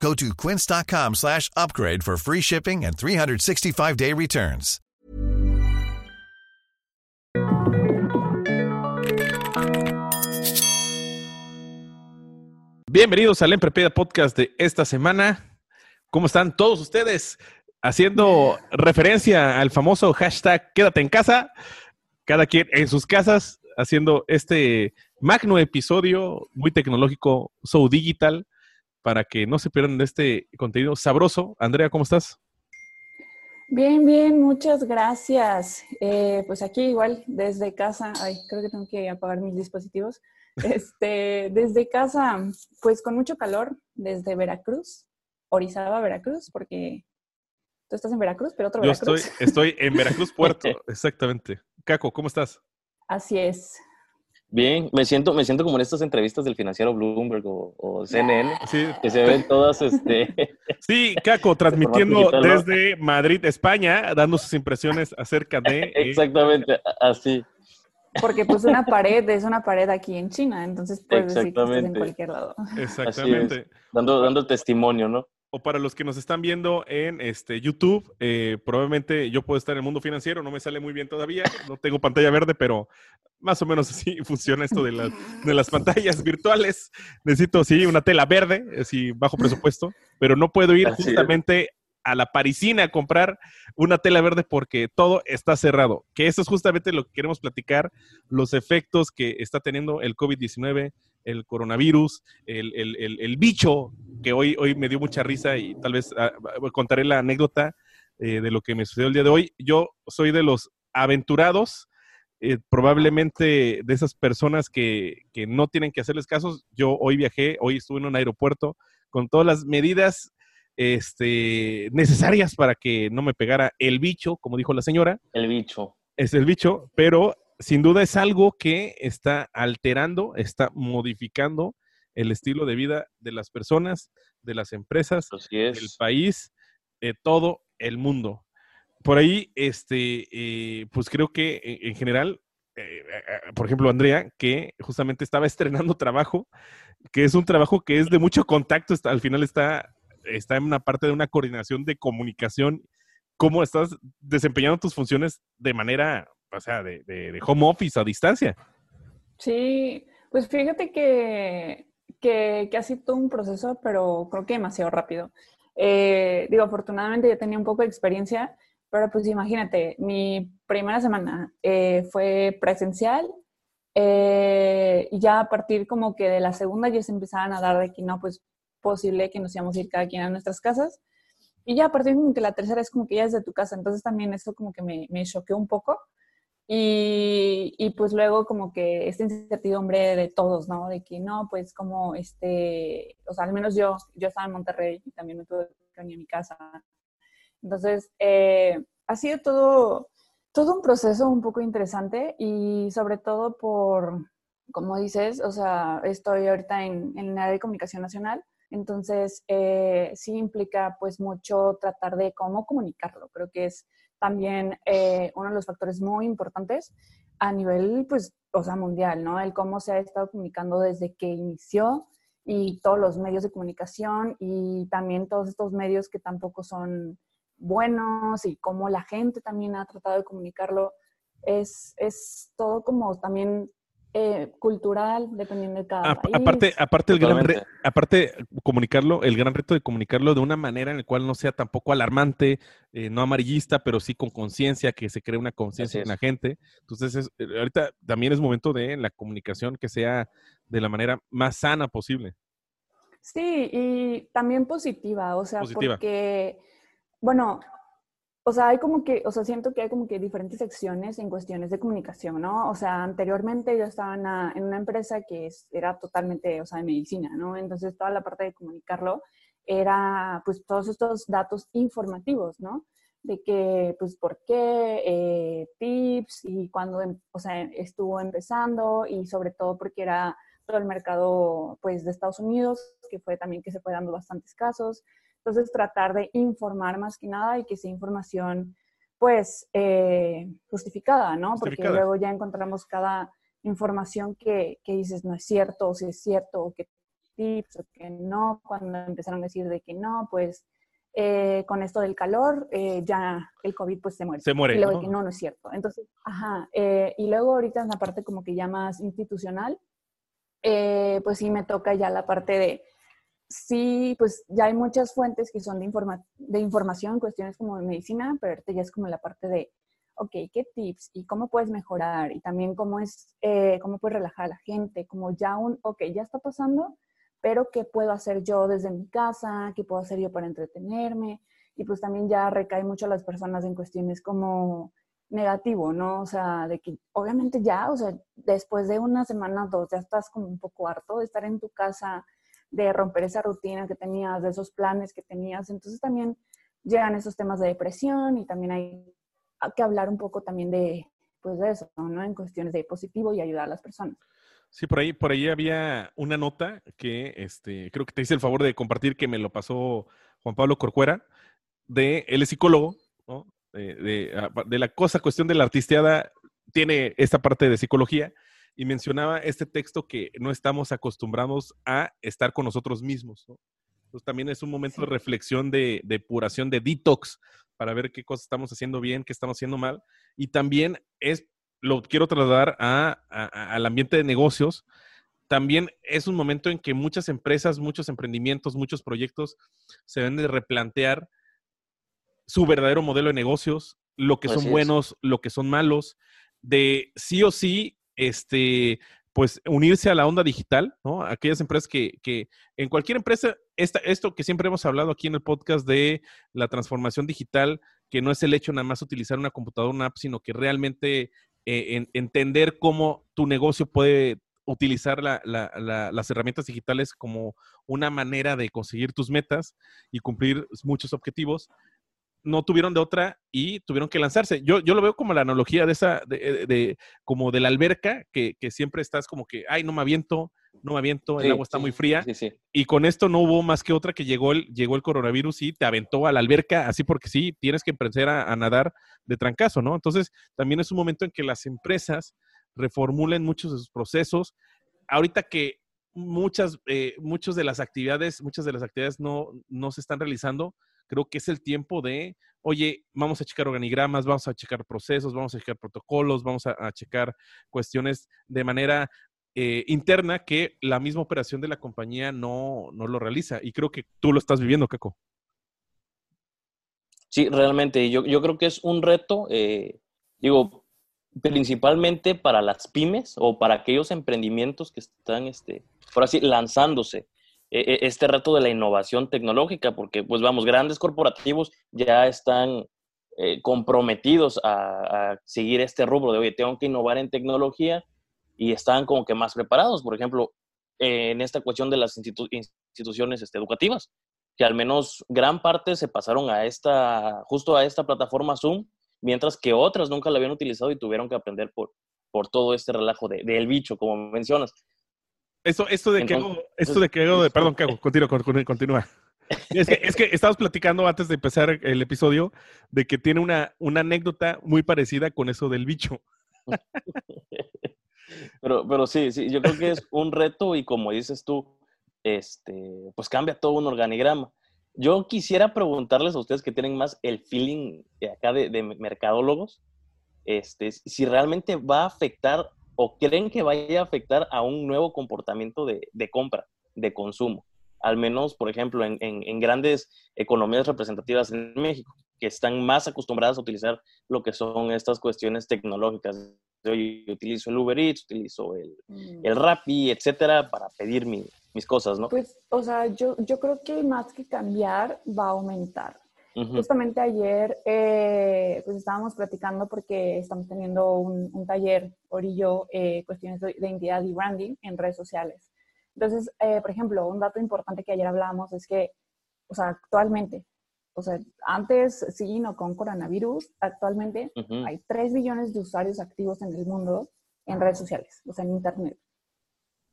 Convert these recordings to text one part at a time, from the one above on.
Go to quince.com slash upgrade for free shipping and 365-day returns. Bienvenidos al Emprepeda Podcast de esta semana. ¿Cómo están todos ustedes? Haciendo referencia al famoso hashtag Quédate en casa, cada quien en sus casas, haciendo este magno episodio muy tecnológico, so digital, para que no se pierdan de este contenido sabroso. Andrea, ¿cómo estás? Bien, bien, muchas gracias. Eh, pues aquí igual, desde casa, ay, creo que tengo que apagar mis dispositivos. Este, desde casa, pues con mucho calor, desde Veracruz, Orizaba, Veracruz, porque tú estás en Veracruz, pero otro Yo Veracruz. estoy, estoy en Veracruz Puerto, exactamente. Caco, ¿cómo estás? Así es. Bien, me siento, me siento como en estas entrevistas del financiero Bloomberg o, o CNN, Sí, que se ven todas, este, sí Caco, transmitiendo digital, ¿no? desde Madrid, España, dando sus impresiones acerca de... eh, exactamente, así. Porque pues una pared es una pared aquí en China, entonces puedes decir que estás en cualquier lado. exactamente. Dando, dando testimonio, ¿no? O para los que nos están viendo en este YouTube, eh, probablemente yo puedo estar en el mundo financiero, no me sale muy bien todavía, no tengo pantalla verde, pero más o menos así funciona esto de las, de las pantallas virtuales. Necesito, sí, una tela verde, así bajo presupuesto, pero no puedo ir Así es. justamente a la parisina a comprar una tela verde porque todo está cerrado. Que eso es justamente lo que queremos platicar, los efectos que está teniendo el COVID-19, el coronavirus, el, el- el- el bicho, que hoy, hoy me dio mucha risa y tal vez ah, contaré la anécdota eh, de lo que me sucedió el día de hoy. Yo soy de los aventurados, eh, probablemente de esas personas que, que no tienen que hacerles casos. Yo hoy viajé, hoy estuve en un aeropuerto con todas las medidas este, necesarias para que no me pegara el bicho, como dijo la señora El bicho. es el bicho, pero sin duda es algo que está alterando, está modificando el estilo de vida de las personas, de las empresas, del país, de todo el mundo. Por ahí, este, eh, pues creo que en, en general, eh, eh, por ejemplo, Andrea, que justamente estaba estrenando trabajo, que es un trabajo que es de mucho contacto, está- al final está, está en una parte de una coordinación de comunicación, cómo estás desempeñando tus funciones de manera, o sea, de, de- de home office a distancia. Sí, pues fíjate que, que, que ha sido un proceso, pero creo que demasiado rápido. Eh, digo, afortunadamente ya tenía un poco de experiencia, pero pues imagínate, mi primera semana eh, fue presencial eh, y ya a partir como que de la segunda ya se empezaban a dar de que no, pues posible que nos íbamos a ir cada quien a nuestras casas. Y ya a partir como que la tercera es como que ya es de tu casa, entonces también eso como que me, me choqueó un poco. Y, y, pues luego como que esta incertidumbre de todos, ¿no? De que no, pues como este, o sea, al menos yo, yo estaba en Monterrey y también me tuve que venir a mi casa. Entonces, eh, ha sido todo, todo un proceso un poco interesante y sobre todo por, como dices, o sea, estoy ahorita en, en el área de comunicación nacional, entonces eh, sí implica pues mucho tratar de cómo comunicarlo. Creo que es también eh, uno de los factores muy importantes a nivel, pues, o sea, mundial, ¿no? El cómo se ha estado comunicando desde que inició y todos los medios de comunicación y también todos estos medios que tampoco son buenos y cómo la gente también ha tratado de comunicarlo. Es, es todo como también eh, cultural, dependiendo de cada A- país. aparte, aparte, el gran re- aparte, comunicarlo, el gran reto de comunicarlo de una manera en la cual no sea tampoco alarmante, eh, no amarillista, pero sí con conciencia, que se cree una conciencia en la gente. Entonces, es- eh, ahorita también es momento de la comunicación que sea de la manera más sana posible. Sí, y también positiva, o sea, Positiva. porque, bueno, o sea, hay como que, o sea, siento que hay como que diferentes secciones en cuestiones de comunicación, ¿no? O sea, anteriormente yo estaba en una, en una empresa que es- era totalmente, o sea, de medicina, ¿no? Entonces toda la parte de comunicarlo era, pues, todos estos datos informativos, ¿no? de que, pues, por qué, eh, tips y cuando, em, o sea, estuvo empezando y sobre todo porque era todo el mercado, pues, de Estados Unidos, que fue también que se fue dando bastantes casos. Entonces, tratar de informar más que nada y que sea información, pues, eh, justificada, ¿no? Porque luego ya encontramos cada información que, que dices no es cierto, o si es cierto, o que tips, o que no, cuando empezaron a decir de que no, pues eh, con esto del calor, eh, ya el COVID pues se muere. Se muere. Y luego ¿no? que no, no es cierto. Entonces, ajá. Eh, y luego ahorita en la parte como que ya más institucional, pues sí me toca ya la parte de, sí, pues ya hay muchas fuentes que son de, informa de información, cuestiones como de medicina, pero ya es como la parte de, ok, ¿qué tips? ¿Y cómo puedes mejorar? Y también cómo es, cómo puedes relajar a la gente, como ya un, ok, ya está pasando, pero qué puedo hacer yo desde mi casa, qué puedo hacer yo para entretenerme. Y pues también ya recae mucho a las personas en cuestiones como negativo, ¿no? O sea, de que obviamente ya, o sea, después de una semana, dos, ya estás como un poco harto de estar en tu casa, de romper esa rutina que tenías, de esos planes que tenías. Entonces también llegan esos temas de depresión y también hay que hablar un poco también de, pues de eso, ¿no? En cuestiones de positivo y ayudar a las personas. Sí, por ahí, por ahí había una nota que este, creo que te hice el favor de compartir que me lo pasó Juan Pablo Corcuera, de él es psicólogo, ¿no? de, ah, de, la cosa, cuestión de la artisteada, tiene esta parte de psicología y mencionaba este texto que no estamos acostumbrados a estar con nosotros mismos. ¿no? Entonces también es un momento de reflexión, de depuración, de detox, para ver qué cosas estamos haciendo bien, qué estamos haciendo mal. Y también es lo quiero trasladar a, al ambiente de negocios, también es un momento en que muchas empresas, muchos emprendimientos, muchos proyectos se deben de replantear su verdadero modelo de negocios, lo que son buenos, lo que son malos, de sí o sí, este, pues unirse a la onda digital, ¿no? Aquellas empresas que, que en cualquier empresa, esta, esto que siempre hemos hablado aquí en el podcast de la transformación digital, que no es el hecho nada más utilizar una computadora, una app, sino que realmente eh, en, entender cómo tu negocio puede utilizar la, la, la, las herramientas digitales como una manera de conseguir tus metas y cumplir muchos objetivos, no tuvieron de otra y tuvieron que lanzarse. Yo, yo lo veo como la analogía de esa, de, de como de la alberca, que, que, siempre estás como que, ay, no me aviento, no me aviento, el agua está sí, muy fría. Sí, y con esto no hubo más que otra que llegó el, llegó el coronavirus y te aventó a la alberca, así porque sí, tienes que empezar a, a, nadar de trancazo, ¿no? Entonces, también es un momento en que las empresas reformulen muchos de sus procesos. Ahorita que muchas, eh, muchas de las actividades, muchas de las actividades no, no se están realizando, creo que es el tiempo de, oye, vamos a checar organigramas, vamos a checar procesos, vamos a checar protocolos, vamos a, checar cuestiones de manera eh, interna que la misma operación de la compañía no, no, lo realiza. Y creo que tú lo estás viviendo, Caco. Sí, realmente. Yo, yo creo que es un reto, eh, digo, principalmente para las pymes o para aquellos emprendimientos que están, este, por así, lanzándose este reto de la innovación tecnológica, porque, pues vamos, grandes corporativos ya están eh, comprometidos a, seguir este rubro de, oye, tengo que innovar en tecnología y están como que más preparados, por ejemplo, en esta cuestión de las institu instituciones este, educativas, que al menos gran parte se pasaron a esta, justo a esta plataforma Zoom, mientras que otras nunca la habían utilizado y tuvieron que aprender por, por todo este relajo del de, bicho, como mencionas. Esto, esto de que hago, esto de que hago, de, perdón, que hago, continúa, continúa. Es que, es que estábamos platicando antes de empezar el episodio de que tiene una, una anécdota muy parecida con eso del bicho. Pero, pero sí, sí, yo creo que es un reto y como dices tú, este, pues cambia todo un organigrama. Yo quisiera preguntarles a ustedes que tienen más el feeling de acá de, de mercadólogos, este, si realmente va a afectar o creen que vaya a afectar a un nuevo comportamiento de, de compra, de consumo. Al menos, por ejemplo, en, en, en, grandes economías representativas en México, que están más acostumbradas a utilizar lo que son estas cuestiones tecnológicas. Yo utilizo el Uber Eats, utilizo el, mm. el Rappi, etcétera, para pedir mi, mis cosas, ¿no? Pues, o sea, yo, yo creo que más que cambiar, va a aumentar. Uh -huh. Justamente ayer, eh, pues estábamos platicando porque estamos teniendo un, un taller, Orillo, eh, cuestiones de identidad y branding en redes sociales. Entonces, eh, por ejemplo, un dato importante que ayer hablábamos es que, o sea, actualmente O sea, antes sí, no con coronavirus, actualmente hay 3 billones de usuarios activos en el mundo en redes sociales, o sea, en Internet.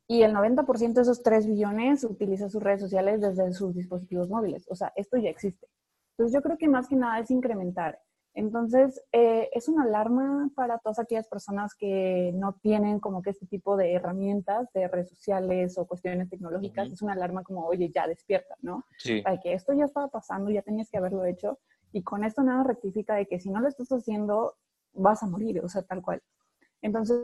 Y el 90% de esos 3 billones utiliza sus redes sociales desde sus dispositivos móviles. O sea, esto ya existe. Entonces yo creo que más que nada es incrementar entonces, eh, es una alarma para todas aquellas personas que no tienen como que este tipo de herramientas de redes sociales o cuestiones tecnológicas. Es una alarma como, oye, ya despierta, ¿no? Sí. Para que esto ya estaba pasando, ya tenías que haberlo hecho. Y con esto nada rectifica de que si no lo estás haciendo, vas a morir, o sea, tal cual. Entonces,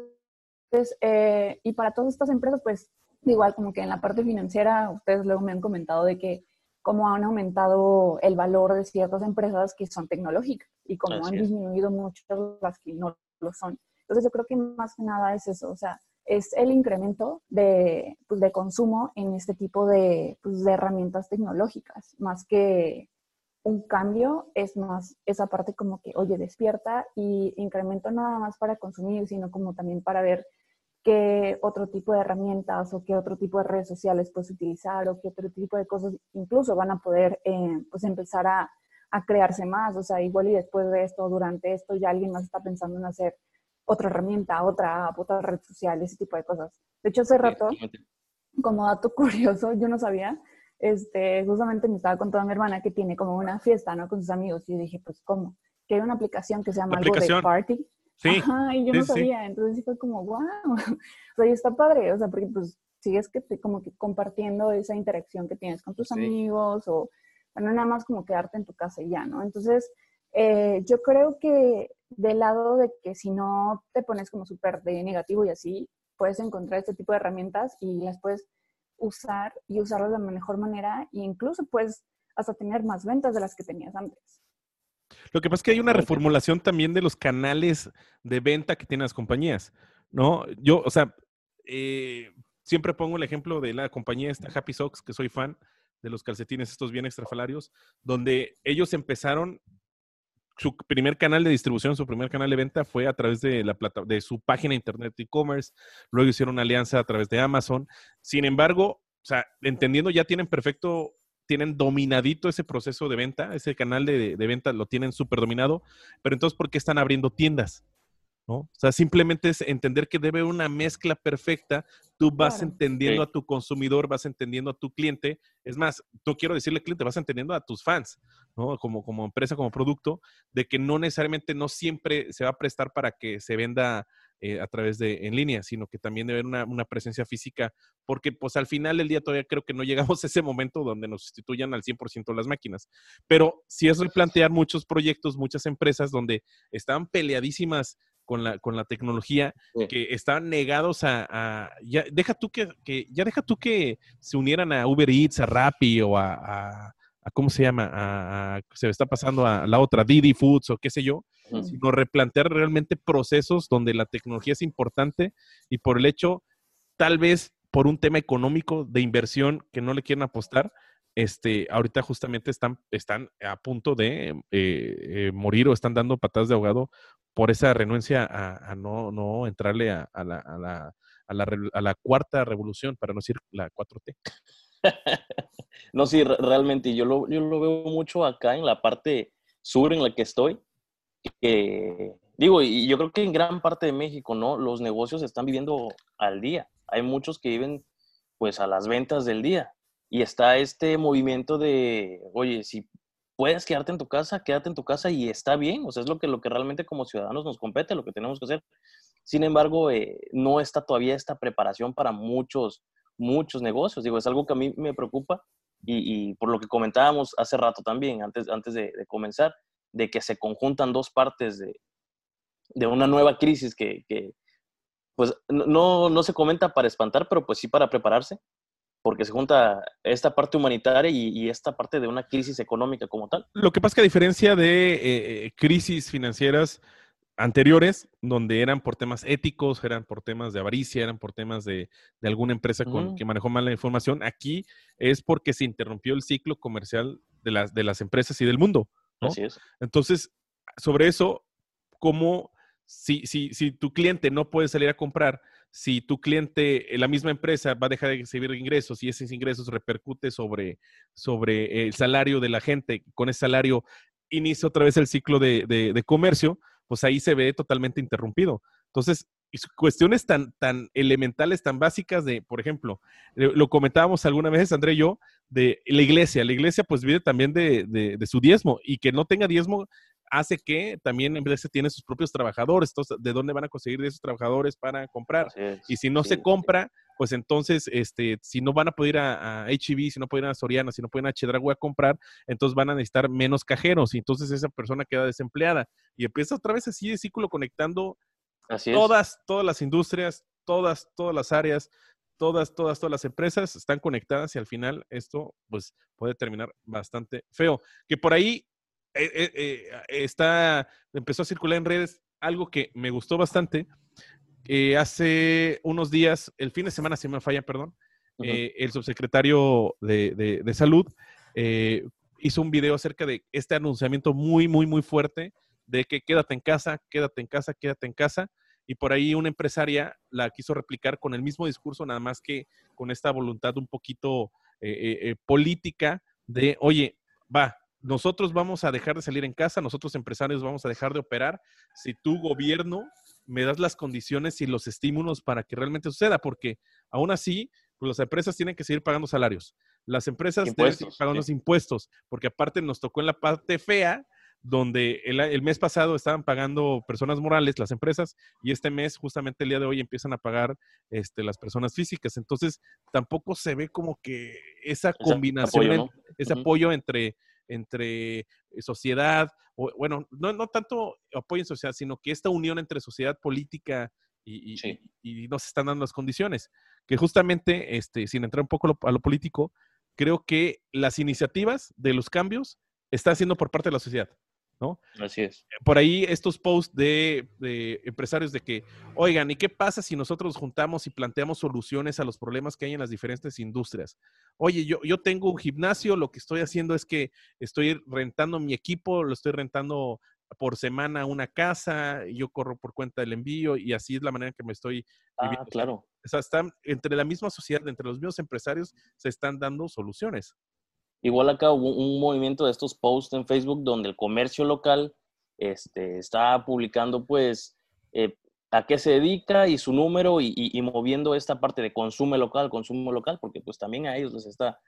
eh, y para todas estas empresas, pues, igual como que en la parte financiera, ustedes luego me han comentado de que cómo han aumentado el valor de ciertas empresas que son tecnológicas y cómo han disminuido mucho las que no lo son. Entonces yo creo que más que nada es eso, o sea, es el incremento de, pues, de consumo en este tipo de, pues, de herramientas tecnológicas, más que un cambio, es más esa parte como que, oye, despierta y incremento nada más para consumir, sino como también para ver qué otro tipo de herramientas o qué otro tipo de redes sociales puedes utilizar o qué otro tipo de cosas incluso van a poder eh, pues empezar a, a, crearse más. O sea, igual y después de esto, durante esto, ya alguien más está pensando en hacer otra herramienta, otra app, otra red social, ese tipo de cosas. De hecho, hace rato, como dato curioso, yo no sabía, este, justamente me estaba contando mi hermana que tiene como una fiesta, ¿no? Con sus amigos y yo dije, pues, ¿cómo? Que hay una aplicación que se llama algo de Party Sí. Ajá, y yo no sabía, entonces sí fue como, wow, o sea, y está padre, o sea, porque pues sigues que te, como que compartiendo esa interacción que tienes con tus amigos o, bueno, nada más como quedarte en tu casa y ya, ¿no? Entonces, eh, yo creo que del lado de que si no te pones como súper de negativo y así, puedes encontrar este tipo de herramientas y las puedes usar y usarlas de la mejor manera e incluso puedes hasta tener más ventas de las que tenías antes. Lo que pasa es que hay una reformulación también de los canales de venta que tienen las compañías, ¿no? Yo, o sea, eh, siempre pongo el ejemplo de la compañía esta Happy Socks, que soy fan de los calcetines estos bien extrafalarios, donde ellos empezaron su primer canal de distribución, su primer canal de venta fue a través de la plata, de su página internet e-commerce, luego hicieron una alianza a través de Amazon. Sin embargo, o sea, entendiendo ya tienen perfecto tienen dominadito ese proceso de venta, ese canal de, venta lo tienen súper dominado, pero entonces, ¿por qué están abriendo tiendas? ¿No? O sea, simplemente es entender que debe una mezcla perfecta. Tú vas entendiendo a tu consumidor, vas entendiendo a tu cliente. Es más, no quiero decirle cliente, vas entendiendo a tus fans, ¿no? Como, como empresa, como producto, de que no necesariamente, no siempre se va a prestar para que se venda eh, a través de en línea, sino que también debe haber una, presencia física, porque pues al final del día todavía creo que no llegamos a ese momento donde nos sustituyan al 100% las máquinas. Pero sí es replantear muchos proyectos, muchas empresas donde estaban peleadísimas con la, con la tecnología, que estaban negados a, ya deja tú que, ya deja tú que se unieran a Uber Eats, a Rappi o a a ¿cómo se llama? A, se está pasando a la otra, Didi Foods o qué sé yo, sino replantear realmente procesos donde la tecnología es importante y por el hecho, tal vez por un tema económico de inversión que no le quieren apostar, este, ahorita justamente están, están a punto de eh, eh, morir o están dando patadas de ahogado por esa renuencia a, no, no, entrarle a, la, a, la, a la cuarta revolución, para no decir la 4T. no, sí, realmente yo lo, yo lo veo mucho acá en la parte sur en la que estoy. digo, y yo creo que en gran parte de México, ¿no? Los negocios están viviendo al día. Hay muchos que viven pues a las ventas del día. Y está este movimiento de, oye, si puedes quedarte en tu casa, quédate en tu casa y está bien. O sea, es lo que, lo que realmente como ciudadanos nos compete, lo que tenemos que hacer. Sin embargo, eh, no está todavía esta preparación para muchos, muchos negocios. Digo, es algo que a mí me preocupa y, por lo que comentábamos hace rato también, antes, antes de, comenzar, de que se conjuntan dos partes de, de una nueva crisis que, que pues no, no, se comenta para espantar, pero pues sí para prepararse, porque se junta esta parte humanitaria y, esta parte de una crisis económica como tal. Lo que pasa es que a diferencia de eh, eh, crisis financieras, anteriores, donde eran por temas éticos, eran por temas de avaricia, eran por temas de, alguna empresa con, que manejó mal la información. Aquí es porque se interrumpió el ciclo comercial de las, de las empresas y del mundo. Así es. Entonces, sobre eso, ¿cómo, si, si, si tu cliente no puede salir a comprar, si tu cliente, la misma empresa, va a dejar de recibir ingresos y esos ingresos repercute sobre, sobre el salario de la gente, con ese salario inicia otra vez el ciclo de, de comercio, pues ahí se ve totalmente interrumpido. Entonces, cuestiones tan, tan elementales, tan básicas de, por ejemplo, eh, lo comentábamos alguna vez, André y yo, de la iglesia. La iglesia pues vive también de, de, su diezmo y que no tenga diezmo hace que también en vez tiene sus propios trabajadores. Entonces, ¿de dónde van a conseguir esos trabajadores para comprar? y si no se compra, pues entonces, este, si no van a poder ir a, a HB, si no pueden ir a Soriana, si no pueden ir a Chedragui a comprar, entonces van a necesitar menos cajeros y entonces esa persona queda desempleada. Y empieza otra vez así de ciclo conectando todas, todas las industrias, todas, todas las áreas, todas, todas, todas las empresas están conectadas y al final esto pues puede terminar bastante feo. Que por ahí eh, eh, eh, está, empezó a circular en redes algo que me gustó bastante. hace unos días, el fin de semana, si me falla, perdón, el subsecretario de, de salud hizo un video acerca de este anunciamiento muy, muy, muy fuerte de que quédate en casa, quédate en casa, quédate en casa y por ahí una empresaria la quiso replicar con el mismo discurso, nada más que con esta voluntad un poquito eh, eh, eh, política de, oye, va, nosotros vamos a dejar de salir en casa, nosotros empresarios vamos a dejar de operar si tu gobierno me das las condiciones y los estímulos para que realmente suceda, porque aún así, pues las empresas tienen que seguir pagando salarios. Las empresas que seguir pagando los impuestos, porque aparte nos tocó en la parte fea donde el, mes pasado estaban pagando personas morales, las empresas, y este mes, justamente el día de hoy, empiezan a pagar este, las personas físicas. Entonces, tampoco se ve como que esa combinación, ese apoyo entre, entre sociedad, o, bueno, no, no tanto apoyo en sociedad, sino que esta unión entre sociedad política y, y, nos están dando las condiciones. Que justamente, este, sin entrar un poco a lo político, creo que las iniciativas de los cambios están siendo por parte de la sociedad. ¿No? Así es. Por ahí estos posts de, empresarios de que, oigan, ¿y qué pasa si nosotros juntamos y planteamos soluciones a los problemas que hay en las diferentes industrias? Oye, yo, yo tengo un gimnasio, lo que estoy haciendo es que estoy rentando mi equipo, lo estoy rentando por semana una casa, yo corro por cuenta del envío y así es la manera en que me estoy ah, claro. O sea, están entre la misma sociedad, entre los mismos empresarios, se están dando soluciones. Igual acá hubo un movimiento de estos posts en Facebook donde el comercio local este, está publicando pues eh, a qué se dedica y su número y, moviendo esta parte de consumo local, consumo local, porque pues también a ellos les está,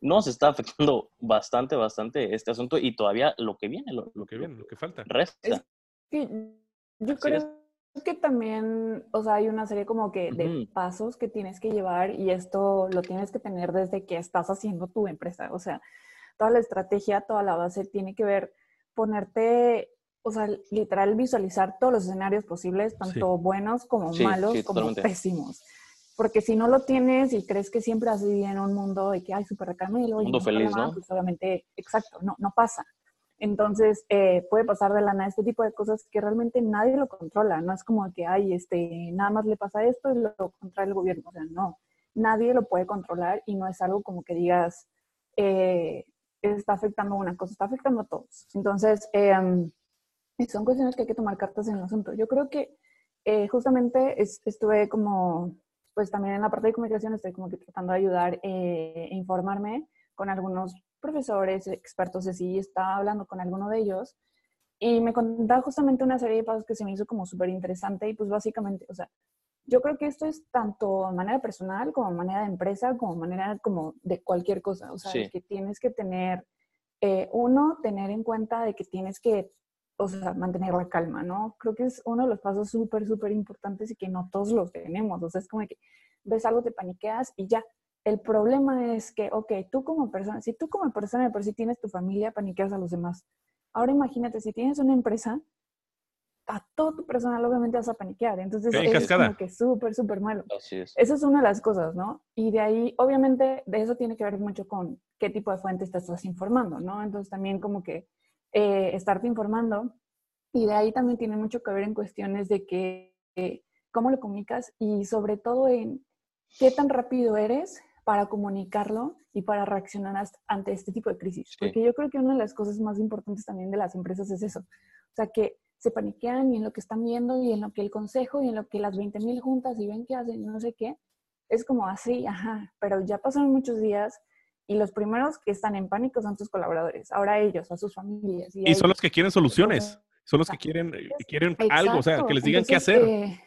nos está afectando bastante, bastante este asunto y todavía lo que viene, lo, que viene, lo que falta. Resta. yo creo que también, o sea, hay una serie como que de pasos que tienes que llevar y esto lo tienes que tener desde que estás haciendo tu empresa. O sea, toda la estrategia, toda la base tiene que ver ponerte, o sea, literal visualizar todos los escenarios posibles, tanto buenos como malos, como pésimos. Porque si no lo tienes y crees que siempre has vivido en un mundo de que hay súper caramelo, mundo feliz, ¿no? Pues obviamente, exacto, no, no pasa. Entonces, eh, puede pasar de la nada este tipo de cosas que realmente nadie lo controla. No es como que, ay, este, nada más le pasa esto y lo controla el gobierno. O sea, no, nadie lo puede controlar y no es algo como que digas, eh, está afectando una cosa, está afectando a todos. Entonces, em, son cuestiones que hay que tomar cartas en el asunto. Yo creo que eh, justamente estuve como, pues también en la parte de comunicación estoy como que tratando de ayudar e informarme con algunos profesores, expertos así, estaba hablando con alguno de ellos y me contaba justamente una serie de pasos que se me hizo como súper interesante y pues básicamente, o sea, yo creo que esto es tanto a manera personal como a manera de empresa, como manera como de cualquier cosa, o sea, que tienes que tener, eh, uno, tener en cuenta de que tienes que, o sea, mantener la calma, ¿no? Creo que es uno de los pasos súper, súper importantes y que no todos los tenemos, o sea, es como que ves algo, te paniqueas y ya, el problema es que, ok, tú como persona, si tú como persona por si tienes tu familia, paniqueas a los demás. Ahora imagínate, si tienes una empresa, a todo tu personal obviamente vas a paniquear. Entonces es como que súper, súper malo. Así es. Esa es una de las cosas, ¿no? Y de ahí, obviamente, de eso tiene que ver mucho con qué tipo de fuentes te estás informando, ¿no? Entonces también como que eh, estarte informando. Y de ahí también tiene mucho que ver en cuestiones de que cómo lo comunicas y sobre todo en qué tan rápido eres para comunicarlo y para reaccionar ante este tipo de crisis. Porque yo creo que una de las cosas más importantes también de las empresas es eso. O sea, que se paniquean y en lo que están viendo y en lo que el consejo y en lo que las 20 mil juntas y ven que hacen no sé qué. Es como así, ajá, pero ya pasaron muchos días y los primeros que están en pánico son tus colaboradores, ahora ellos, a sus familias. Y, son los que quieren soluciones, son los que quieren, quieren algo, o sea, que les digan qué hacer. Eh,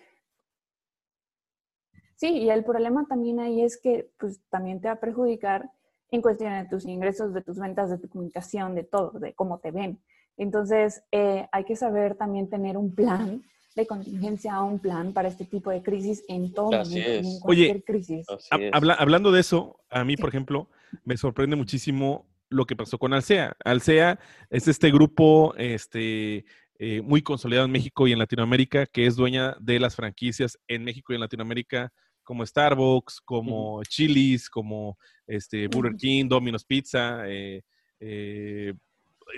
sí, y el problema también ahí es que pues también te va a perjudicar en cuestión de tus ingresos, de tus ventas, de tu comunicación, de todo, de cómo te ven. Entonces, eh, hay que saber también tener un plan de contingencia, un plan para este tipo de crisis en todo momento, en cualquier Oye, crisis. hablando de eso, a mí, por ejemplo, me sorprende muchísimo lo que pasó con Alsea. Alsea es este grupo este, eh, muy consolidado en México y en Latinoamérica, que es dueña de las franquicias en México y en Latinoamérica, como Starbucks, como Chili's, como este, Burger King, Domino's Pizza, eh, eh,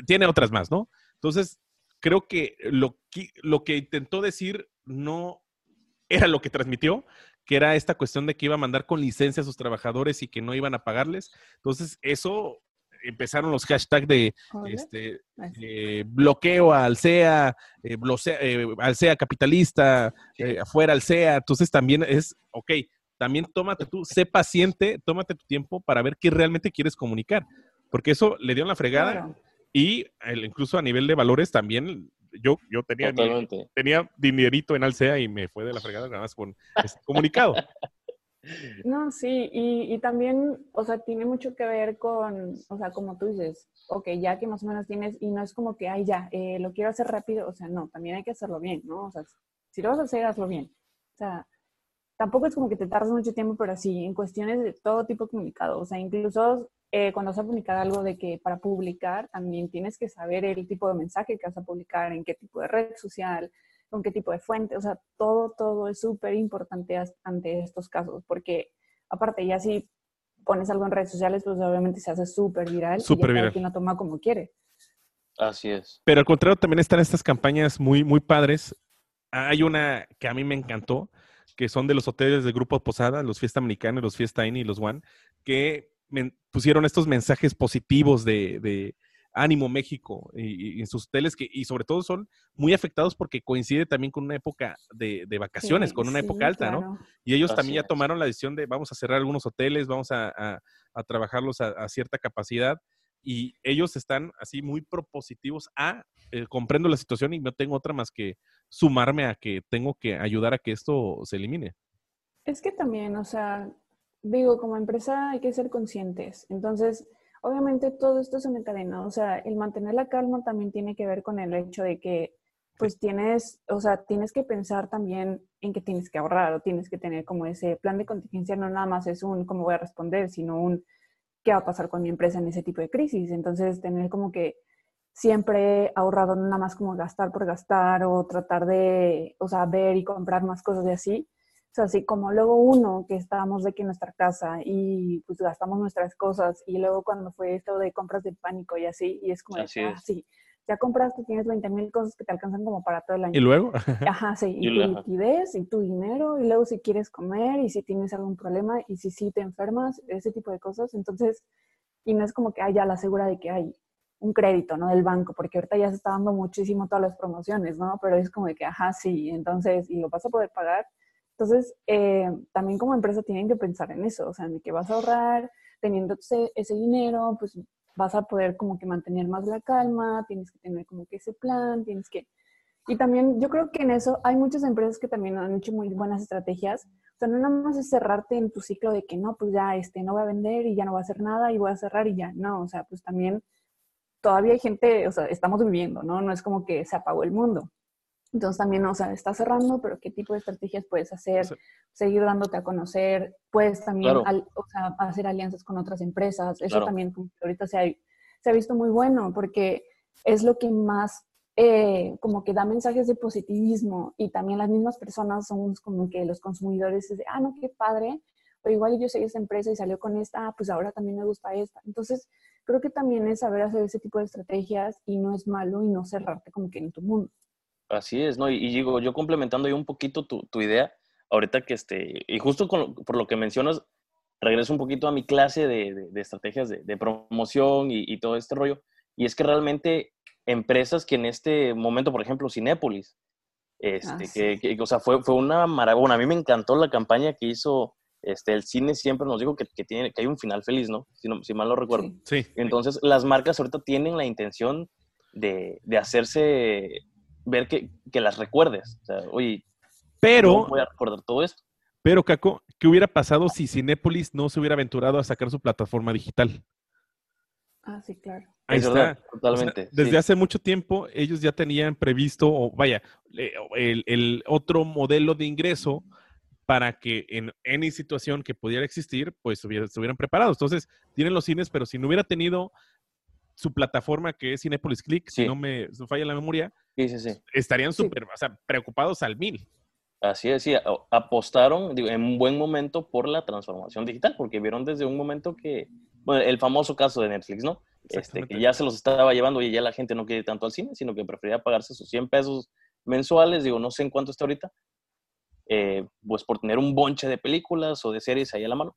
tiene otras más, ¿no? Entonces, creo que lo, que lo que intentó decir no era lo que transmitió, que era esta cuestión de que iba a mandar con licencia a sus trabajadores y que no iban a pagarles. Entonces, eso empezaron los hashtags de este, eh, bloqueo a Alsea, eh, eh, Alsea capitalista, afuera Alsea. Entonces también es, ok, también tómate tú, sé paciente, tómate tu tiempo para ver qué realmente quieres comunicar, porque eso le dio la fregada y incluso a nivel de valores también yo, yo tenía, tenía dinerito en Alsea y me fue de la fregada nada más con ese comunicado. No, sí, y, también, o sea, tiene mucho que ver con, o sea, como tú dices, ok, ya que más o menos tienes, y no es como que, ay, ya, eh, lo quiero hacer rápido, o sea, no, también hay que hacerlo bien, ¿no? O sea, si lo vas a hacer, hazlo bien. O sea, tampoco es como que te tardes mucho tiempo, pero sí, en cuestiones de todo tipo de comunicado, o sea, incluso eh, cuando vas a publicar algo de que para publicar también tienes que saber el tipo de mensaje que vas a publicar, en qué tipo de red social, con qué tipo de fuente, o sea, todo, todo es súper importante ante estos casos, porque aparte ya si pones algo en redes sociales, pues obviamente se hace súper viral súper y viral. quien lo toma como quiere. Así es. Pero al contrario, también están estas campañas muy, muy padres. Hay una que a mí me encantó, que son de los hoteles de Grupo Posada, los Fiesta Americana, los Fiesta Inn y los One, que pusieron estos mensajes positivos de, ánimo México y, en sus hoteles que y sobre todo son muy afectados porque coincide también con una época de, vacaciones, con una época alta, ¿no? Y ellos también ya tomaron la decisión de vamos a cerrar algunos hoteles, vamos a, trabajarlos a, cierta capacidad y ellos están así muy propositivos a eh, comprendo la situación y no tengo otra más que sumarme a que tengo que ayudar a que esto se elimine. Es que también, o sea, digo, como empresa hay que ser conscientes. Entonces, obviamente todo esto es una cadena. O sea, el mantener la calma también tiene que ver con el hecho de que, pues tienes, o sea, tienes que pensar también en que tienes que ahorrar o tienes que tener como ese plan de contingencia. No nada más es un cómo voy a responder, sino un qué va a pasar con mi empresa en ese tipo de crisis. Entonces, tener como que siempre ahorrado, nada más como gastar por gastar o tratar de, o sea, ver y comprar más cosas de así, o sea, así como luego uno que estábamos de que en nuestra casa y pues gastamos nuestras cosas y luego cuando fue esto de compras de pánico y así, y es como, así ah, sí, ya compraste, tienes 20 mil cosas que te alcanzan como para todo el año. ¿Y luego? Ajá, sí, y, tu liquidez y tu dinero y luego si quieres comer y si tienes algún problema y si sí te enfermas, ese tipo de cosas. Entonces, y no es como que haya la segura de que hay un crédito, ¿no? Del banco, porque ahorita ya se está dando muchísimo todas las promociones, ¿no? Pero es como de que, ajá, sí, entonces, y lo vas a poder pagar entonces, eh, también como empresa tienen que pensar en eso, o sea, en que vas a ahorrar, teniendo ese, dinero, pues vas a poder como que mantener más la calma, tienes que tener como que ese plan, tienes que... Y también yo creo que en eso hay muchas empresas que también han hecho muy buenas estrategias. O sea, no nada más es cerrarte en tu ciclo de que no, pues ya este, no voy a vender y ya no voy a hacer nada y voy a cerrar y ya. No, o sea, pues también todavía hay gente, o sea, estamos viviendo, ¿no? No es como que se apagó el mundo. Entonces también, o sea, está cerrando, pero qué tipo de estrategias puedes hacer, seguir dándote a conocer, puedes también o sea, hacer alianzas con otras empresas. Eso también ahorita se ha, se ha visto muy bueno porque es lo que más eh, como que da mensajes de positivismo y también las mismas personas son como que los consumidores dicen, ah, no, qué padre, o igual yo seguí esa empresa y salió con esta, ah, pues ahora también me gusta esta. Entonces, creo que también es saber hacer ese tipo de estrategias y no es malo y no cerrarte como que en tu mundo. Así es, ¿no? Y, digo, yo complementando yo un poquito tu, tu, idea, ahorita que este, y justo por lo que mencionas, regreso un poquito a mi clase de, de, estrategias de, promoción y, y, todo este rollo, y es que realmente empresas que en este momento, por ejemplo, Cinépolis, este, Ah, que, que- o sea, fue, fue una maravilla. A mí me encantó la campaña que hizo este, el cine, siempre nos dijo que, que tiene, que hay un final feliz, ¿no? Si, no- si mal no recuerdo. Sí. Sí. Entonces, las marcas ahorita tienen la intención de, de hacerse ver que, que las recuerdes. O sea, oye, Pero, voy a recordar todo esto. pero, Caco, ¿qué hubiera pasado si Cinépolis no se hubiera aventurado a sacar su plataforma digital? Ah, sí, claro. Ahí Es está. verdad, O sea, totalmente. desde sí. hace mucho tiempo ellos ya tenían previsto, o vaya, el, el otro modelo de ingreso para que en any situación que pudiera existir, pues estuvieran preparados. Entonces, tienen los cines, pero si no hubiera tenido su plataforma que es Cinepolis Click, si no me no falla la memoria, Sí, sí, sí. estarían Sí. súper, o sea, preocupados al mil. Así es, sí, apostaron digo, en un buen momento por la transformación digital, porque vieron desde un momento que, bueno, el famoso caso de Netflix, ¿no? Este, que ya se los estaba llevando y ya la gente no quiere ir tanto al cine, sino que prefería pagarse sus 100 pesos mensuales, digo, no sé en cuánto está ahorita, eh, pues por tener un bonche de películas o de series ahí a la mano.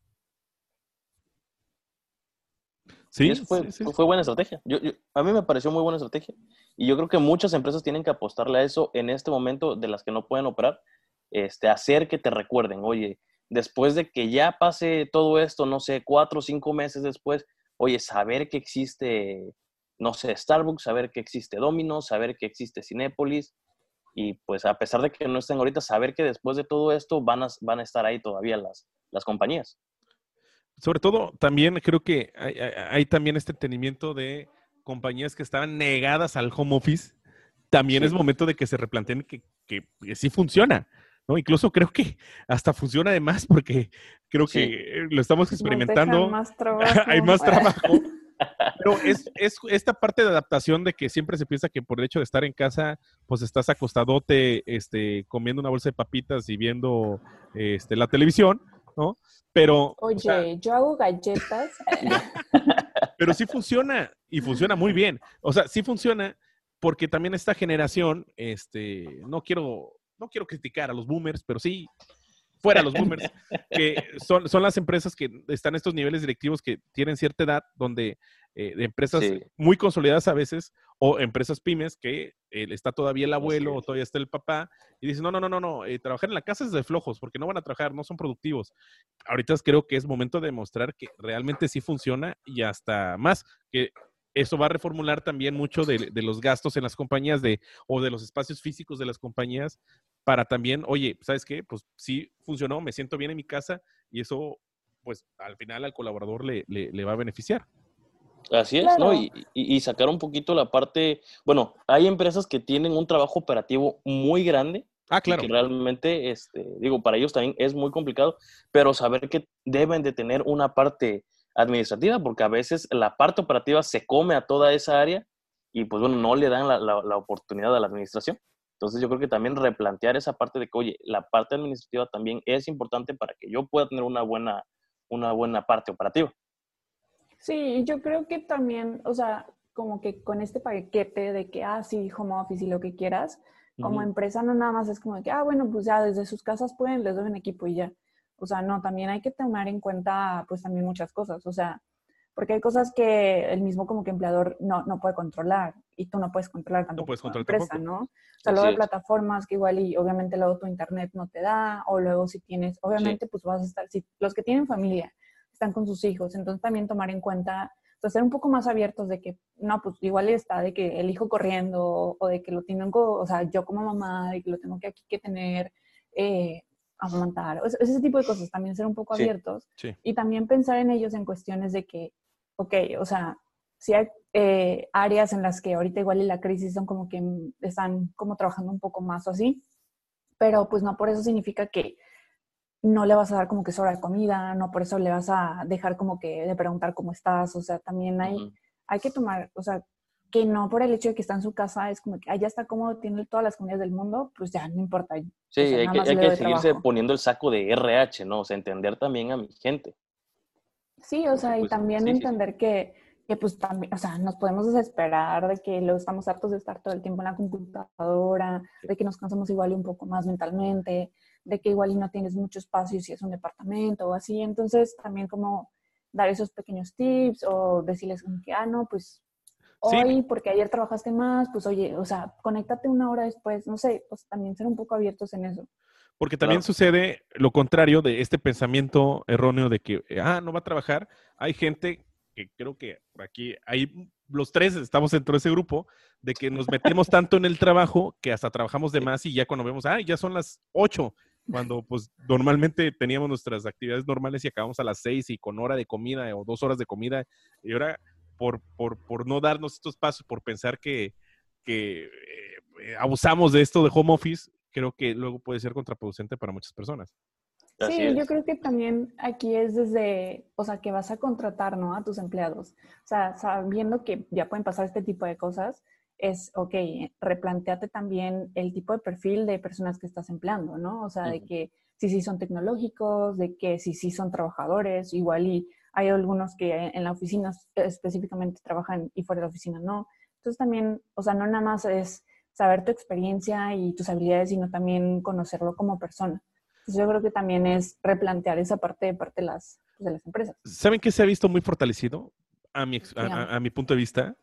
Sí, Y eso fue, sí, sí. fue- buena estrategia. Yo, yo- a mí me pareció muy buena estrategia. Y yo creo que muchas empresas tienen que apostarle a eso en este momento de las que no pueden operar, este, hacer que te recuerden, oye, después de que ya pase todo esto, no sé, cuatro o cinco meses después, oye, saber que existe, no sé, Starbucks, saber que existe Domino's, saber que existe Cinépolis, y pues a pesar de que no estén ahorita, saber que después de todo esto van a, van a estar ahí todavía las, las compañías. Sobre todo, también creo que hay, hay- hay también este entendimiento de compañías que estaban negadas al home office. También Sí. es momento de que se replanteen que, que- que sí funciona, ¿no? Incluso creo que hasta funciona de más porque creo Sí. que lo estamos experimentando. más trabajo. hay más trabajo. Pero es, es esta parte de adaptación de que siempre se piensa que por el hecho de estar en casa, pues estás acostadote, este, comiendo una bolsa de papitas y viendo este, la televisión, ¿no? Pero, o Oye, sea, yo hago galletas. pero sí funciona y funciona muy bien. O sea, sí funciona porque también esta generación, este, no quiero, no quiero criticar a los boomers, pero sí, fuera los boomers, que son, son las empresas que están en estos niveles directivos que tienen cierta edad, donde eh, de empresas Sí. muy consolidadas a veces, o empresas pymes que eh, está todavía el abuelo o todavía está el papá, y dicen, no, no, no, no, no, eh, trabajar en la casa es de flojos, porque no van a trabajar, no son productivos. Ahorita creo que es momento de demostrar que realmente sí funciona y hasta más, que eso va a reformular también mucho de, de los gastos en las compañías de, o de los espacios físicos de las compañías para también, oye, ¿sabes qué? Pues sí funcionó, me siento bien en mi casa y eso, pues al final al colaborador le, le, le va a beneficiar. Así es, Claro. ¿no? Y, y- y sacar un poquito la parte, bueno, hay empresas que tienen un trabajo operativo muy grande Ah, y claro. que realmente, este, digo, para ellos también es muy complicado, pero saber que deben de tener una parte administrativa, porque a veces la parte operativa se come a toda esa área y pues bueno, no le dan la, la- la oportunidad a la administración. Entonces yo creo que también replantear esa parte de que, oye, la parte administrativa también es importante para que yo pueda tener una buena, una buena parte operativa. Sí, yo creo que también, o sea, como que con este paquete de que, ah, sí, home office y lo que quieras, como empresa no nada más es como de que, ah, bueno, pues ya desde sus casas pueden, les doy un equipo y ya. O sea, no, también hay que tomar en cuenta, pues también muchas cosas. O sea, porque hay cosas que el mismo como que empleador no, no puede controlar y tú no puedes controlar tampoco puedes controlar empresa, tampoco. ¿no? O sea, luego hay plataformas que igual y obviamente luego tu internet no te da o luego si tienes, obviamente pues vas a estar, si los que tienen familia están con sus hijos, entonces también tomar en cuenta, o sea, ser un poco más abiertos de que, no, pues igual está de que el hijo corriendo o de que lo tienen, o sea, yo como mamá, de que lo tengo que aquí que tener, eh, amamantar, o sea, ese tipo de cosas, también ser un poco Sí. abiertos Sí. y también pensar en ellos en cuestiones de que, ok, o sea, si hay eh, áreas en las que ahorita igual y la crisis son como que están como trabajando un poco más o así, pero pues no por eso significa que no le vas a dar como que sobra de comida, no por eso le vas a dejar como que de preguntar cómo estás, o sea, también hay, Ujú. hay que tomar, o sea, que no por el hecho de que está en su casa es como que ya está cómodo, tiene todas las comidas del mundo, pues ya no importa. Sí, o sea, hay que, hay que seguirse trabajo. poniendo el saco de RH, ¿no? O sea, entender también a mi gente. Sí, o sea, y pues, también sí, sí, sí. entender que, que, pues también, o sea, nos podemos desesperar de que luego estamos hartos de estar todo el tiempo en la computadora, de que nos cansamos igual y un poco más mentalmente, de que igual y no tienes mucho espacio si es un departamento o así. Entonces, también como dar esos pequeños tips o decirles que, ah, no, pues, hoy, porque ayer trabajaste más, pues oye, o sea, conéctate una hora después, no sé, pues también ser un poco abiertos en eso. Porque también sucede lo contrario de este pensamiento erróneo de que, ah, no va a trabajar. Hay gente que creo que por aquí, hay los tres estamos dentro de ese grupo, de que nos metemos tanto en el trabajo que hasta trabajamos de más y ya cuando vemos, ah, ya son las ocho, cuando pues normalmente teníamos nuestras actividades normales y acabamos a las seis y con hora de comida o dos horas de comida. Y ahora, por, por, por no darnos estos pasos, por pensar que, que eh, abusamos de esto de home office, creo que luego puede ser contraproducente para muchas personas. Sí, yo creo que también aquí es desde, o sea, que vas a contratar, ¿no? A tus empleados. O sea, sabiendo que ya pueden pasar este tipo de cosas, es, ok, replanteate también el tipo de perfil de personas que estás empleando, ¿no? O sea, de que si sí son tecnológicos, de que si sí son trabajadores, igual y hay algunos que en la oficina específicamente trabajan y fuera de la oficina no. Entonces también, o sea, no nada más es saber tu experiencia y tus habilidades, sino también conocerlo como persona. Entonces yo creo que también es replantear esa parte de parte de las, de las empresas. ¿Saben qué se ha visto muy fortalecido a mi, a mi punto de vista?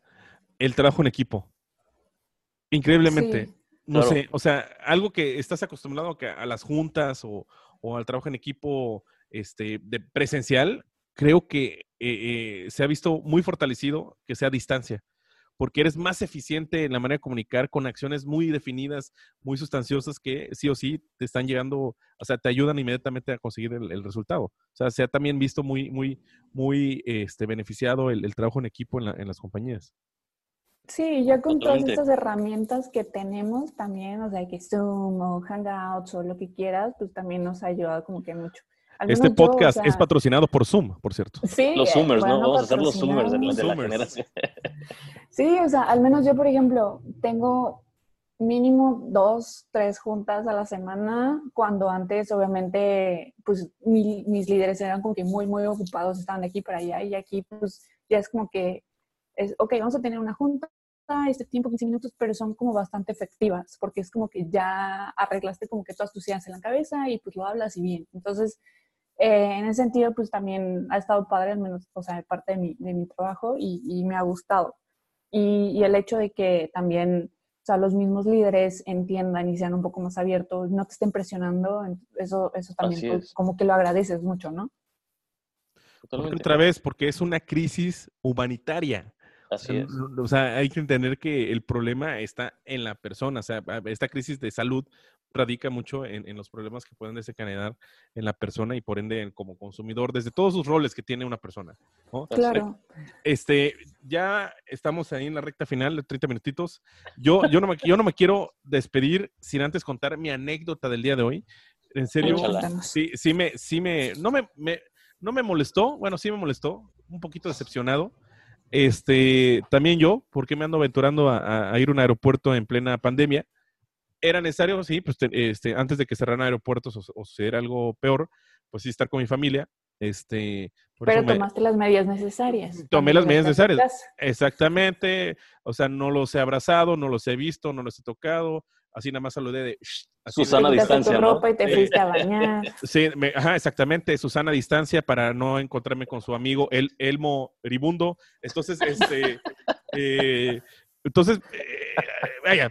El trabajo en equipo. Increíblemente. No sé, o sea, algo que estás acostumbrado a, a las juntas o, al trabajo en equipo este, de presencial, creo que eh, eh, se ha visto muy fortalecido que sea a distancia, porque eres más eficiente en la manera de comunicar con acciones muy definidas, muy sustanciosas que sí o sí te están llegando, o sea, te ayudan inmediatamente a conseguir el, resultado. O sea, se ha también visto muy, muy, muy este, beneficiado el, trabajo en equipo en las compañías. Sí, ya con todas estas herramientas que tenemos también, o sea, que Zoom o Hangouts o lo que quieras, pues también nos ha ayudado como que mucho. Este podcast es patrocinado por Zoom, por cierto. Sí. Los Zoomers, ¿no? Vamos a hacer los Zoomers de, la generación. Sí, o sea, al menos yo, por ejemplo, tengo mínimo dos, tres juntas a la semana, cuando antes, obviamente, pues mis líderes eran como que muy, muy ocupados, estaban de aquí para allá, y aquí, pues, ya es como que es, ok, vamos a tener una junta, este tiempo, 15 minutos, pero son como bastante efectivas, porque es como que ya arreglaste como que todas tus ideas en la cabeza y pues lo hablas y bien. Entonces, eh, en ese sentido, pues también ha estado padre, al menos, o sea, parte de mi, de mi trabajo y, me ha gustado. Y, y, el hecho de que también, o sea, los mismos líderes entiendan y sean un poco más abiertos, no te estén presionando, eso, eso también pues, como que lo agradeces mucho, ¿no? Otra vez, porque es una crisis humanitaria. O sea, hay que entender que el problema está en la persona. O sea, esta crisis de salud radica mucho en, los problemas que pueden desencadenar en la persona y por ende como consumidor, desde todos sus roles que tiene una persona. Claro. Este, ya estamos ahí en la recta final de 30 minutitos. Yo, yo, no me, yo no me quiero despedir sin antes contar mi anécdota del día de hoy. En serio, sí, sí me, sí me, no me, no me molestó, bueno, sí me molestó, un poquito decepcionado este, también yo, porque me ando aventurando a, ir a un aeropuerto en plena pandemia. Era necesario, sí, pues este, antes de que cerraran aeropuertos o, o sea algo peor, pues sí estar con mi familia. Este, Pero tomaste las medidas necesarias. Tomé las medidas necesarias. Exactamente. O sea, no los he abrazado, no los he visto, no los he tocado así nada más saludé de... Susana distancia, ¿no? ropa y te fuiste a bañar. Sí, ajá, exactamente, Susana distancia para no encontrarme con su amigo El, Elmo Ribundo. Entonces, este... Eh, entonces, eh, vaya,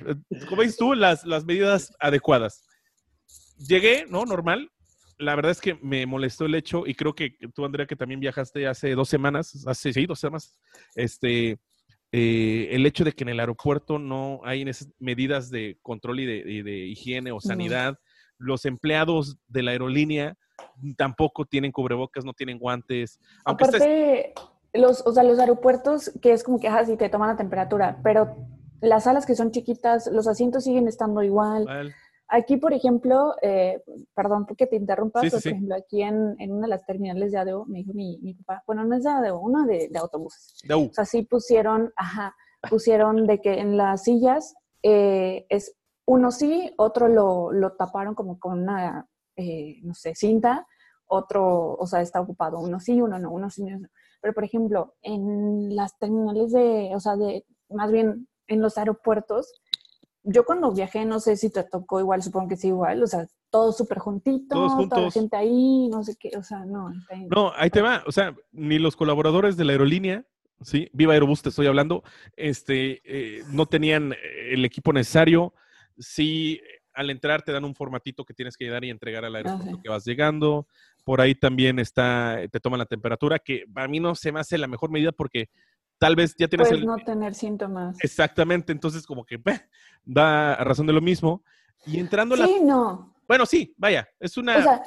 como dices tú, las, las medidas adecuadas. Llegué, ¿no? Normal. La verdad es que me molestó el hecho, y creo que tú, Andrea, que también viajaste hace dos semanas, hace, sí, dos semanas, este, eh, el hecho de que en el aeropuerto no hay medidas de control y de, higiene o sanidad. Los empleados de la aerolínea tampoco tienen cubrebocas, no tienen guantes. Aparte, los, o sea, los aeropuertos, que es como que, ah, te toman la temperatura, pero las salas que son chiquitas, los asientos siguen estando igual. Aquí, por ejemplo, eh, perdón porque te interrumpa, pero por ejemplo, aquí en, en, una de las terminales de ADO, me dijo mi, mi papá, bueno, no es de ADO, una de, de autobuses. O sea, sí pusieron, ajá, pusieron de que en las sillas eh, es uno sí, otro lo, lo taparon como con una, eh, no sé, cinta, otro, o sea, está ocupado, uno sí, uno no, uno sí, uno no. Pero, por ejemplo, en las terminales de, o sea, de, más bien en los aeropuertos, yo cuando viajé, no sé si te tocó igual, supongo que sí igual, o sea, todos súper juntos. toda la gente ahí, no sé qué, o sea, no. No, ahí te va, o sea, ni los colaboradores de la aerolínea ¿sí? Viva Aerobús, te estoy hablando. Este, eh, no tenían el equipo necesario. Sí, al entrar te dan un formatito que tienes que dar y entregar al aeropuerto que vas llegando. Por ahí también está, te toman la temperatura, que a mí no se me hace la mejor medida porque tal vez ya tienes Puedes no tener síntomas. Exactamente, entonces como que da razón de lo mismo. Y entrando sí, no. Bueno, sí, vaya, es una... O sea,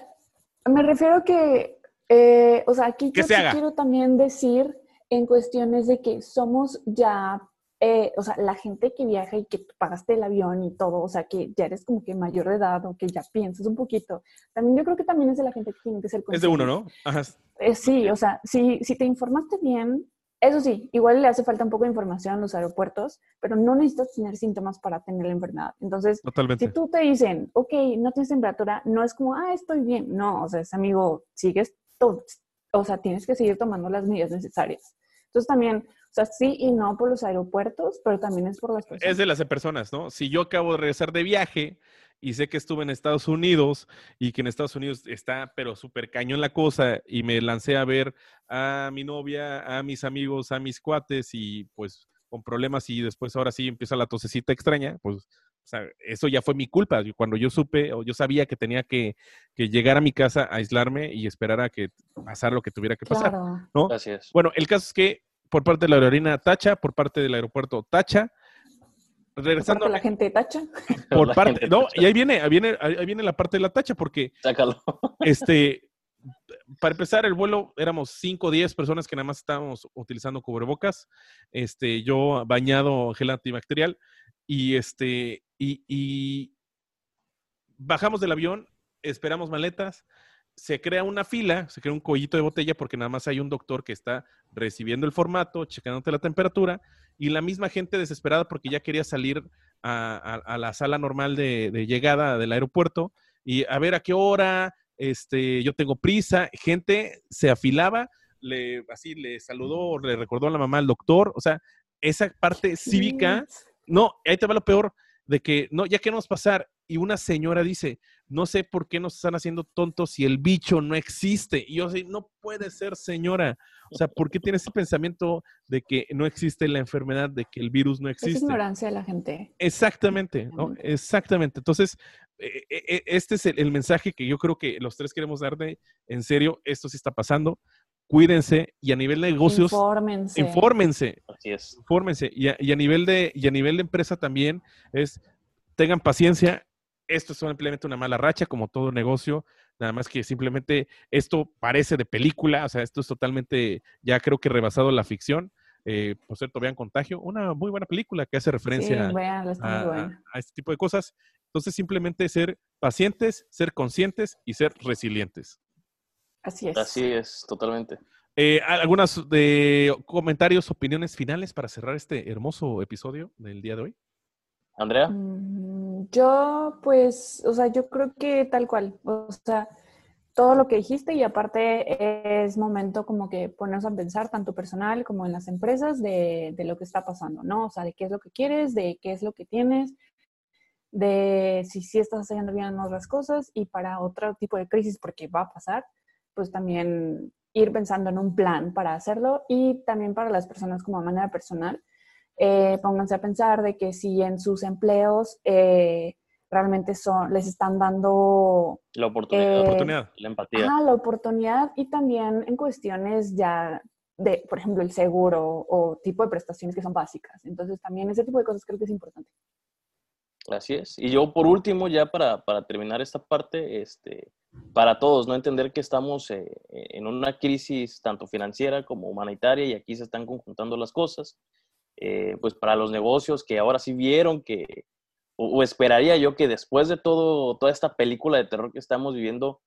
me refiero que, eh, o sea, aquí yo quiero también decir en cuestiones de que somos ya eh, o sea, la gente que viaja y que pagaste el avión y todo, o sea, que ya eres como que mayor de edad o que ya piensas un poquito, también yo creo que también es de la gente que tiene que ser Es de uno, ¿no? Ajá. Eh, sí, o sea, si, si te informaste bien, eso sí, igual le hace falta un poco de información en los aeropuertos, pero no necesitas tener síntomas para tener la enfermedad. Entonces, si tú te dicen, ok, no tienes temperatura, no es como, ah, estoy bien. No, o sea, es amigo, sigues todo, o sea, tienes que seguir tomando las medidas necesarias. Entonces también, sea, sí y no por los aeropuertos, pero también es por las personas. Es de las personas, ¿no? Si yo acabo de regresar de viaje y sé que estuve en Estados Unidos y que en Estados Unidos está, pero súper cañón la cosa, y me lancé a ver a mi novia, a mis amigos, a mis cuates y pues con problemas y después ahora sí empieza la tosecita extraña, pues o sea, eso ya fue mi culpa. Cuando yo supe o yo sabía que tenía que, que, llegar a mi casa a aislarme y esperar a que pasara lo que tuviera que pasar. ¿no? Así es. Bueno, el caso es que por parte de la aerolínea Tacha, por parte del aeropuerto Tacha. Regresando. ¿Por la gente de Tacha? Por parte, no, y ahí viene, ahí viene, ahí viene la parte de la Tacha, porque. Sácalo. Este, para empezar el vuelo, éramos 5 o 10 personas que nada más estábamos utilizando cubrebocas. Este, yo bañado gel antibacterial. Y este, y, y bajamos del avión, esperamos maletas se crea una fila, se crea un collito de botella porque nada más hay un doctor que está recibiendo el formato, checándote la temperatura y la misma gente desesperada porque ya quería salir a, la sala normal de, llegada del aeropuerto y a ver a qué hora, este, yo tengo prisa, gente se afilaba, le, así le saludó, le recordó a la mamá al doctor, o sea, esa parte cívica, no, ahí te va lo peor, de que no, ya queremos pasar y una señora dice, no sé por qué nos están haciendo tontos si el bicho no existe. Y yo sé, no puede ser, señora. O sea, ¿por qué tiene ese pensamiento de que no existe la enfermedad, de que el virus no existe? Es ignorancia de la gente. Exactamente, ¿no? Exactamente. Entonces, e, e, e, este es el, mensaje que yo creo que los tres queremos dar de, en serio, esto sí está pasando. Cuídense y a nivel de negocios, infórmense. Infórmense. Así es. Infórmense. Y a, y a nivel de, y a nivel de empresa también es, tengan paciencia, esto es simplemente una mala racha, como todo negocio, nada más que simplemente esto parece de película, o sea, esto es totalmente, ya creo que rebasado la ficción. Eh, por cierto, vean Contagio, una muy buena película que hace referencia a, este tipo de cosas. Entonces, simplemente ser pacientes, ser conscientes y ser resilientes. Así es. Así es, totalmente. Eh, ¿Algunas de comentarios, opiniones finales para cerrar este hermoso episodio del día de hoy? Andrea. Mm, yo, pues, o sea, yo creo que tal cual, o sea, todo lo que dijiste y aparte es momento como que ponernos a pensar tanto personal como en las empresas de, de, lo que está pasando, ¿no? O sea, de qué es lo que quieres, de qué es lo que tienes, de si sí estás haciendo bien otras cosas y para otro tipo de crisis, porque va a pasar, pues también ir pensando en un plan para hacerlo y también para las personas como a manera personal eh, pónganse a pensar de que si en sus empleos eh, realmente son, les están dando... La oportunidad, la, eh, oportunidad. la empatía. la oportunidad y también en cuestiones ya de, por ejemplo, el seguro o tipo de prestaciones que son básicas. Entonces también ese tipo de cosas creo que es importante. Así es. Y yo por último, ya para, para terminar esta parte, este, para todos, no entender que estamos en una crisis tanto financiera como humanitaria y aquí se están conjuntando las cosas. Eh, pues para los negocios que ahora sí vieron que, o, esperaría yo que después de todo, toda esta película de terror que estamos viviendo,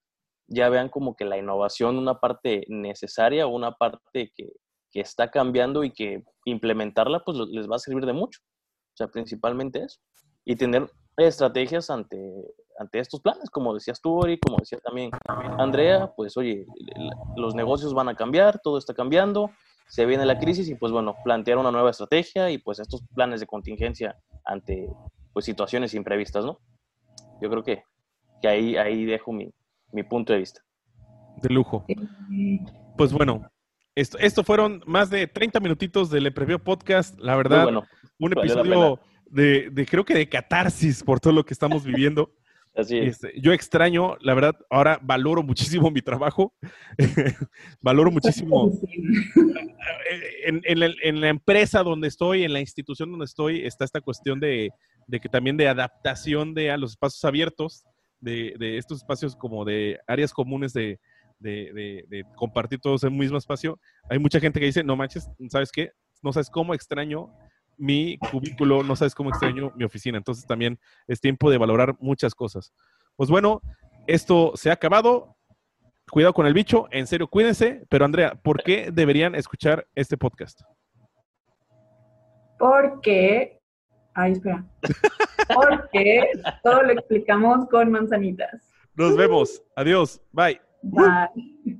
ya vean como que la innovación, una parte necesaria, una parte que, que está cambiando y que implementarla pues les va a servir de mucho. O sea, principalmente eso. Y tener estrategias ante, ante estos planes, como decías tú, Ori, como decía también Andrea, pues oye, los negocios van a cambiar, todo está cambiando, se viene la crisis y pues bueno, plantear una nueva estrategia y pues estos planes de contingencia ante pues situaciones imprevistas, ¿no? Yo creo que, que ahí, ahí dejo mi, mi punto de vista. De lujo. Pues bueno, Esto, esto fueron más de 30 minutitos del Previo Podcast. La verdad, bueno. un episodio de, de, creo que de catarsis por todo lo que estamos viviendo. Así es. Este, yo extraño, la verdad, ahora valoro muchísimo mi trabajo. valoro muchísimo. En, en, la, en, la, empresa donde estoy, en la institución donde estoy, está esta cuestión de, de que también de adaptación de a los espacios abiertos, de, de estos espacios como de áreas comunes de, de, de, compartir todos en un mismo espacio. Hay mucha gente que dice, no manches, ¿sabes qué? No sabes cómo extraño mi cubículo, no sabes cómo extraño mi oficina. Entonces también es tiempo de valorar muchas cosas. Pues bueno, esto se ha acabado. Cuidado con el bicho, en serio, cuídense. Pero Andrea, ¿por qué deberían escuchar este podcast? Porque, ay, espera. Porque todo lo explicamos con manzanitas. Nos vemos. Adiós. Bye. Bye.